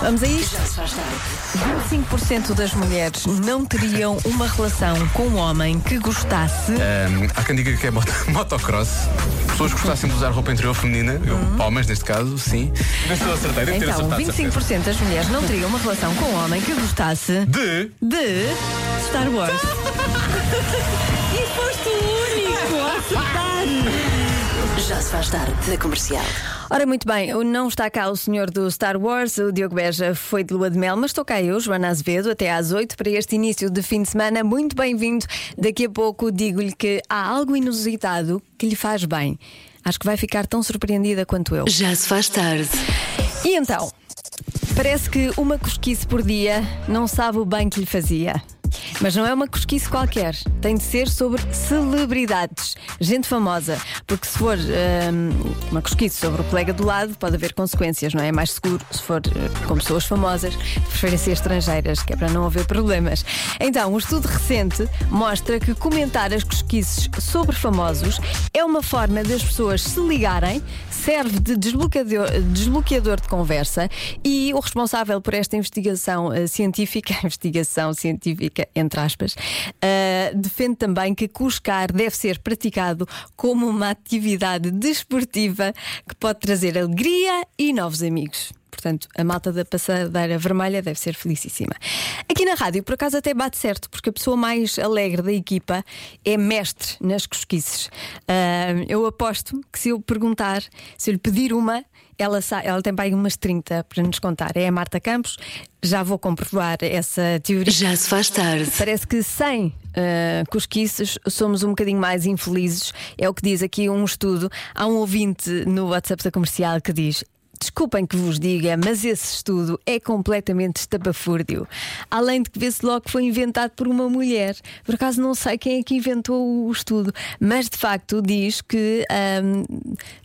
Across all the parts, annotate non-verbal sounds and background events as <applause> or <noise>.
Vamos a isto? Já se faz tarde. 25% das mulheres não teriam uma relação com um homem que gostasse. Ahm, há quem diga que é moto- <laughs> motocross. Pessoas que gostassem de usar roupa interior feminina, eu, homens neste caso, sim. Mas estou a acertar, devo ter Então, acertado. certeza. 25% das mulheres não teriam uma relação com um homem que gostasse De. de Star Wars. <laughs> e foste o único a acertar. Já se faz tarde na comercial. Ora, muito bem, não está cá o senhor do Star Wars, o Diogo Beja foi de lua de mel, mas estou cá eu, Joana Azevedo, até às 8 para este início de fim de semana. Muito bem-vindo. Daqui a pouco digo-lhe que há algo inusitado que lhe faz bem. Acho que vai ficar tão surpreendida quanto eu. Já se faz tarde. E então, parece que uma cosquice por dia não sabe o bem que lhe fazia. Mas não é uma cosquice qualquer, tem de ser sobre celebridades, gente famosa. Porque se for hum, uma cosquice sobre o colega do lado, pode haver consequências, não é? É mais seguro se for eh, com pessoas famosas, de preferência estrangeiras, que é para não haver problemas. Então, um estudo recente mostra que comentar as cosquices sobre famosos é uma forma das pessoas se ligarem, serve de desbloqueador, desbloqueador de conversa e o responsável por esta investigação eh, científica, <laughs> investigação científica, entre aspas, eh, defende também que cuscar deve ser praticado como uma atividade desportiva que pode trazer alegria e novos amigos. Portanto, a malta da passadeira vermelha deve ser felicíssima. Aqui na rádio, por acaso, até bate certo, porque a pessoa mais alegre da equipa é mestre nas cosquices. Ah, eu aposto que se eu perguntar, se eu lhe pedir uma, ela, ela tem para umas 30 para nos contar. É a Marta Campos, já vou comprovar essa teoria. Já se faz tarde. Parece que sem ah, cosquices somos um bocadinho mais infelizes. É o que diz aqui um estudo. Há um ouvinte no WhatsApp da comercial que diz. Desculpem que vos diga, mas esse estudo é completamente estapafúrdio. Além de que vê-se logo que foi inventado por uma mulher. Por acaso não sei quem é que inventou o estudo, mas de facto diz que ahm,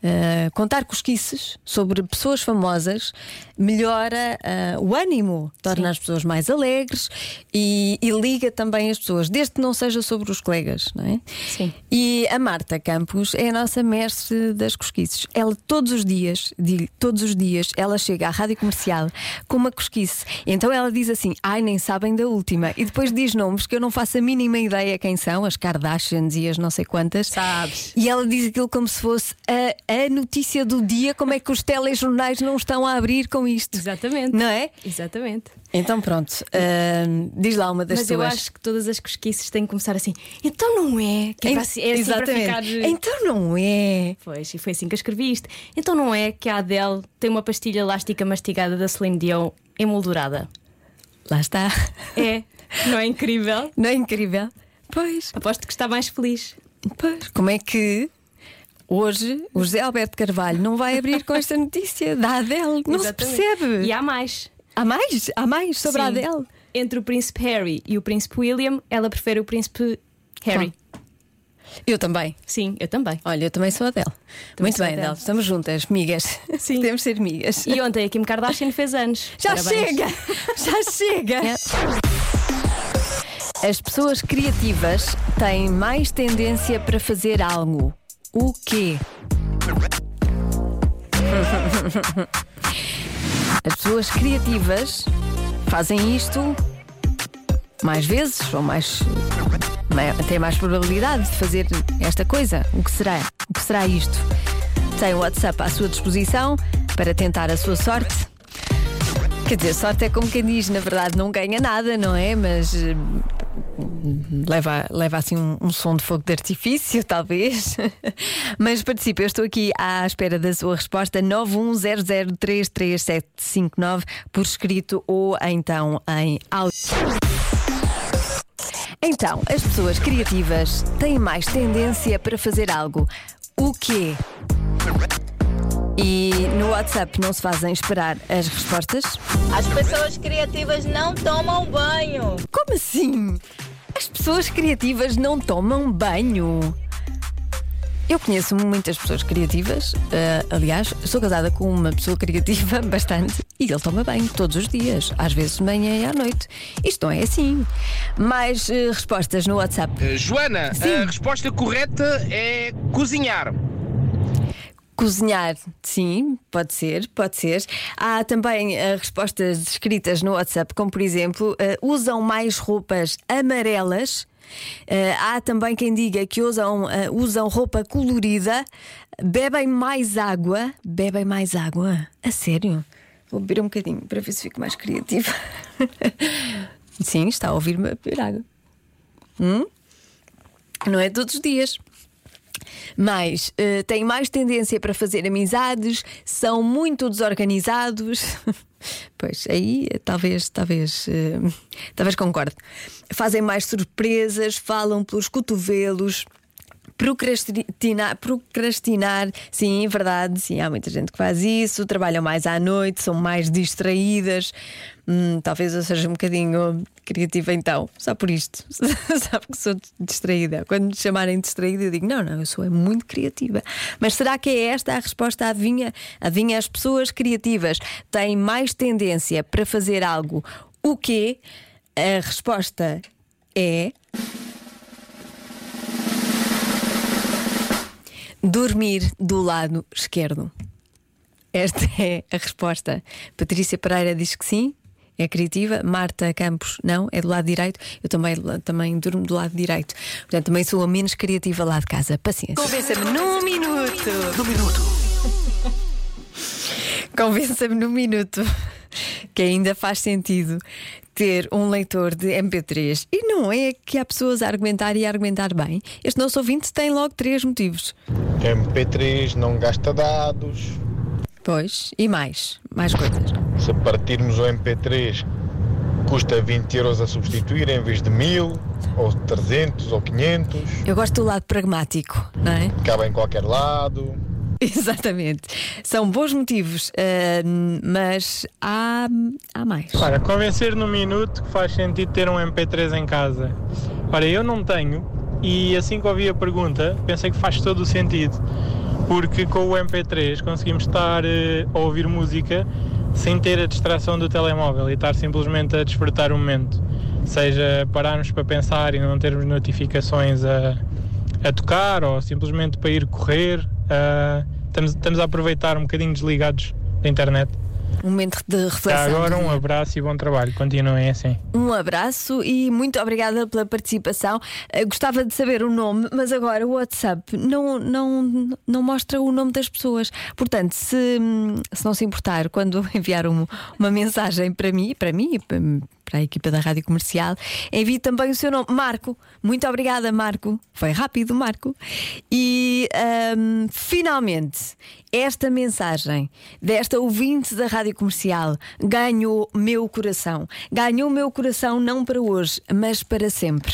ah, contar cosquices sobre pessoas famosas melhora ah, o ânimo, torna as pessoas mais alegres e, e liga também as pessoas, desde que não seja sobre os colegas, não é? Sim. E a Marta Campos é a nossa mestre das cosquices. Ela todos os dias, todos os dias, ela chega à rádio comercial com uma cosquice. Então ela diz assim: ai, nem sabem da última. E depois diz nomes que eu não faço a mínima ideia quem são, as Kardashians e as não sei quantas. Sabes. E ela diz aquilo como se fosse a, a notícia do dia, como é que os telejornais não estão a abrir com isto. Exatamente. Não é? Exatamente. Então pronto, hum, diz lá uma das Mas tuas. eu acho que todas as cosquices têm que começar assim. Então não é? Que é, para, assim- é assim Exatamente. ficar. Então não é. Pois, e foi assim que eu escrevi isto. Então não é que a Adele tem uma pastilha elástica mastigada da Celine Dion emoldurada? Lá está. É, não é incrível? Não é incrível? Pois, Aposto que está mais feliz. pois. Como é que hoje o José Alberto Carvalho não vai abrir com esta notícia da Adele? Não Exatamente. se percebe. E há mais. Há mais? Há mais sobre a Sim. Adele? Entre o príncipe Harry e o príncipe William, ela prefere o príncipe Harry. Eu também. Sim, eu também. Olha, eu também sou Adele. Também Muito bem, Adele. Adele. Estamos juntas, migas. <laughs> Sim. Podemos ser migas. E ontem a Kim Kardashian fez anos. Já Parabéns. chega! <laughs> Já chega! As pessoas criativas têm mais tendência para fazer algo. O quê? <laughs> As pessoas criativas fazem isto mais vezes ou mais mai- têm mais probabilidade de fazer esta coisa. O que será? O que será isto? Tem o WhatsApp à sua disposição para tentar a sua sorte. Quer dizer, sorte é como quem diz, na verdade não ganha nada, não é? Mas leva, leva assim um, um som de fogo de artifício, <laughs> talvez. Mas participe, eu estou aqui à espera da sua resposta 910033759 por escrito ou então em áudio. Então, as pessoas criativas têm mais tendência para fazer algo. O quê? E no WhatsApp não se fazem esperar as respostas? As pessoas criativas não tomam banho. Como assim? As pessoas criativas não tomam banho. Eu conheço muitas pessoas criativas, eh, aliás, sou casada com uma pessoa criativa <laughs> bastante e ele toma banho todos os dias, às vezes de manhã e à noite. Isto não é assim. Mais eh, respostas no WhatsApp. Uh, Joana, Sim. a resposta correta é cozinhar. Cozinhar, sim, pode ser, pode ser. Há também uh, respostas escritas no WhatsApp, como por exemplo, uh, usam mais roupas amarelas. Uh, há também quem diga que usam, usam roupa colorida, bebem mais água. Bebem mais água? A sério? Vou beber um bocadinho para ver se fico mais criativa. <laughs> sim, está a ouvir-me beber água. Hum? Não é todos os dias. Mas uh, têm mais tendência para fazer amizades, são muito desorganizados. <laughs> pois aí talvez, talvez, uh, talvez concorde. Fazem mais surpresas, falam pelos cotovelos. Procrastinar, procrastinar, sim, é verdade, sim, há muita gente que faz isso, trabalham mais à noite, são mais distraídas. Hum, talvez eu seja um bocadinho criativa então, só por isto. <laughs> Sabe que sou distraída. Quando me chamarem distraída, eu digo: não, não, eu sou é muito criativa. Mas será que é esta a resposta? Adivinha? Adivinha, as pessoas criativas têm mais tendência para fazer algo. O quê? A resposta é. Dormir do lado esquerdo. Esta é a resposta. Patrícia Pereira diz que sim, é criativa. Marta Campos, não, é do lado direito. Eu também, também durmo do lado direito. Portanto, também sou a menos criativa lá de casa. Paciência. Convença-me num minuto. Num minuto. <laughs> Convença-me num minuto que ainda faz sentido ter um leitor de MP3. E não é que há pessoas a argumentar e a argumentar bem. Este nosso ouvinte tem logo três motivos. MP3 não gasta dados. Pois, e mais, mais coisas. Se partirmos o MP3, custa 20 euros a substituir em vez de 1000, ou 300, ou 500. Eu gosto do lado pragmático, não é? Cabe em qualquer lado. <laughs> Exatamente. São bons motivos, uh, mas há, há mais. Ora, convencer no minuto que faz sentido ter um MP3 em casa. Ora, eu não tenho, e assim que ouvi a pergunta, pensei que faz todo o sentido. Porque com o MP3 conseguimos estar uh, a ouvir música sem ter a distração do telemóvel e estar simplesmente a desfrutar o momento. Seja pararmos para pensar e não termos notificações a, a tocar ou simplesmente para ir correr. Uh, estamos, estamos a aproveitar um bocadinho desligados da internet. Um momento de reflexão. agora um abraço e bom trabalho. Continuem assim. Um abraço e muito obrigada pela participação. Uh, gostava de saber o nome, mas agora o WhatsApp não, não, não mostra o nome das pessoas. Portanto, se, se não se importar, quando <laughs> enviar um, uma mensagem para mim, para mim, para, para a equipa da Rádio Comercial. Envie também o seu nome, Marco. Muito obrigada, Marco. Foi rápido, Marco. E um, finalmente, esta mensagem desta ouvinte da Rádio Comercial ganhou meu coração. Ganhou meu coração não para hoje, mas para sempre.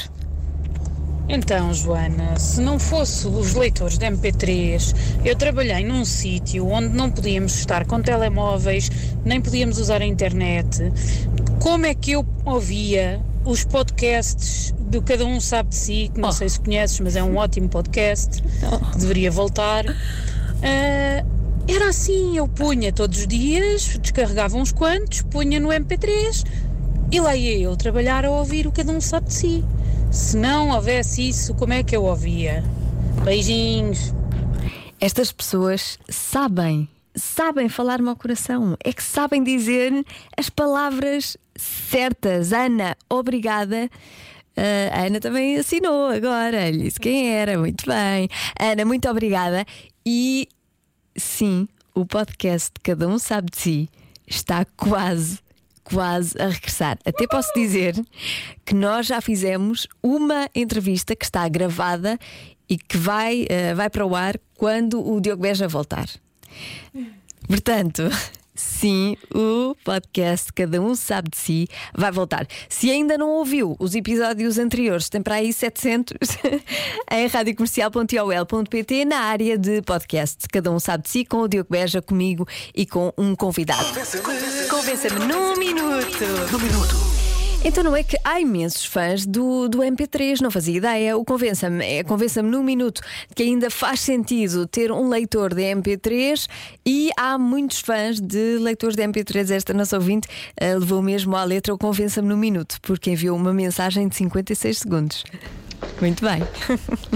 Então, Joana, se não fosse os leitores de MP3, eu trabalhei num sítio onde não podíamos estar com telemóveis, nem podíamos usar a internet. Como é que eu ouvia os podcasts do Cada Um Sabe de Si, que não oh. sei se conheces, mas é um ótimo podcast, <laughs> oh. que deveria voltar. Uh, era assim, eu punha todos os dias, descarregava uns quantos, punha no MP3 e lá ia eu trabalhar a ouvir o Cada Um Sabe de Si. Se não houvesse isso, como é que eu ouvia? Beijinhos. Estas pessoas sabem, sabem falar-me ao coração. É que sabem dizer as palavras certas. Ana, obrigada. Uh, a Ana também assinou agora, lhe disse quem era, muito bem. Ana, muito obrigada. E sim, o podcast Cada Um Sabe de Si está quase quase a regressar. Até posso dizer que nós já fizemos uma entrevista que está gravada e que vai, uh, vai para o ar quando o Diogo Beja voltar. Portanto, <laughs> Sim, o podcast Cada Um Sabe de Si vai voltar. Se ainda não ouviu os episódios anteriores, tem para aí 700 <laughs> em radiocomercial.ol.pt na área de podcast. Cada Um Sabe de Si com o Diogo Beja, comigo e com um convidado. Convença-me num minuto. Num minuto. Então não é que há imensos fãs do, do MP3, não fazia ideia. O convença-me, é, convença-me num minuto que ainda faz sentido ter um leitor de MP3 e há muitos fãs de leitores de MP3. Esta nossa ouvinte uh, levou mesmo à letra o convença-me num minuto, porque enviou uma mensagem de 56 segundos. Muito bem.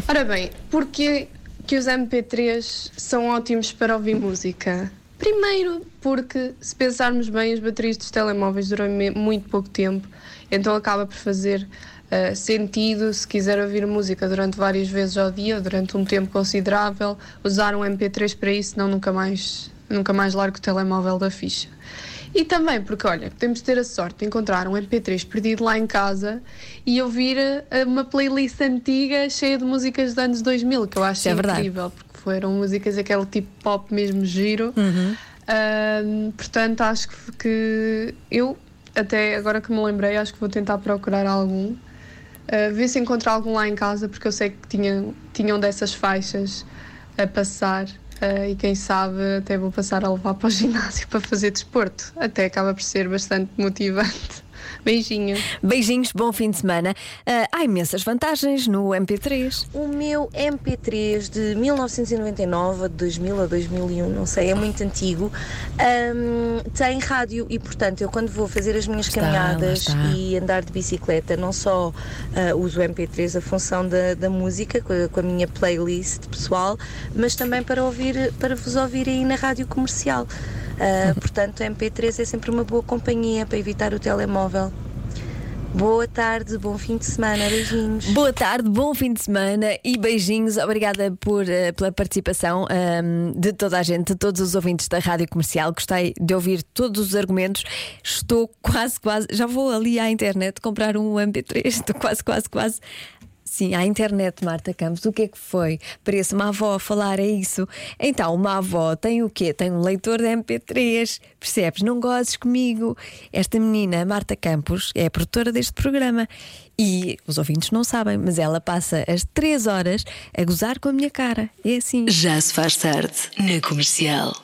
Ora bem, porque que os MP3 são ótimos para ouvir música. Primeiro, porque se pensarmos bem, as baterias dos telemóveis duram muito pouco tempo, então acaba por fazer uh, sentido, se quiser ouvir música durante várias vezes ao dia, durante um tempo considerável, usar um MP3 para isso, senão nunca mais, nunca mais largo o telemóvel da ficha. E também porque, olha, podemos ter a sorte de encontrar um MP3 perdido lá em casa e ouvir eh, uma playlist antiga cheia de músicas dos anos 2000, que eu acho é incrível, verdade. porque foram músicas aquele tipo pop mesmo giro. Uhum. Uh, portanto, acho que, eu, até agora que me lembrei, acho que vou tentar procurar algum. Uh, ver se encontro algum lá em casa, porque eu sei que tinham, tinham dessas faixas a passar Uh, e quem sabe até vou passar a levar para o ginásio <laughs> para fazer desporto. Até acaba por ser bastante motivante. Beijinhos. Beijinhos, bom fim de semana. Uh, há imensas vantagens no MP3. O meu MP3 de 1999 a 2000 a 2001, não sei, é muito antigo, um, tem rádio e, portanto, eu quando vou fazer as minhas está, caminhadas e andar de bicicleta, não só uh, uso o MP3, a função da, da música, com a, com a, minha playlist pessoal, mas também para, ouvir, para vos ouvir aí na rádio comercial. Uh, <laughs> portanto, o MP3 é sempre uma boa companhia para evitar o telemóvel. Boa tarde, bom fim de semana, beijinhos. Boa tarde, bom fim de semana e beijinhos. Obrigada por, uh, pela participação um, de toda a gente, de todos os ouvintes da Rádio Comercial. Gostei de ouvir todos os argumentos. Estou quase, quase, já vou ali à internet comprar um MP3. Estou quase, quase, quase Sim, à internet, Marta Campos. O que é que foi? Parece uma avó a falar, é isso. Então, uma avó tem o quê? Tem um leitor de MP3. Percebes? Não gozes comigo. Esta menina, Marta Campos, é a produtora deste programa. E os ouvintes não sabem, mas ela passa as três horas a gozar com a minha cara. É assim. Já se faz tarde na comercial.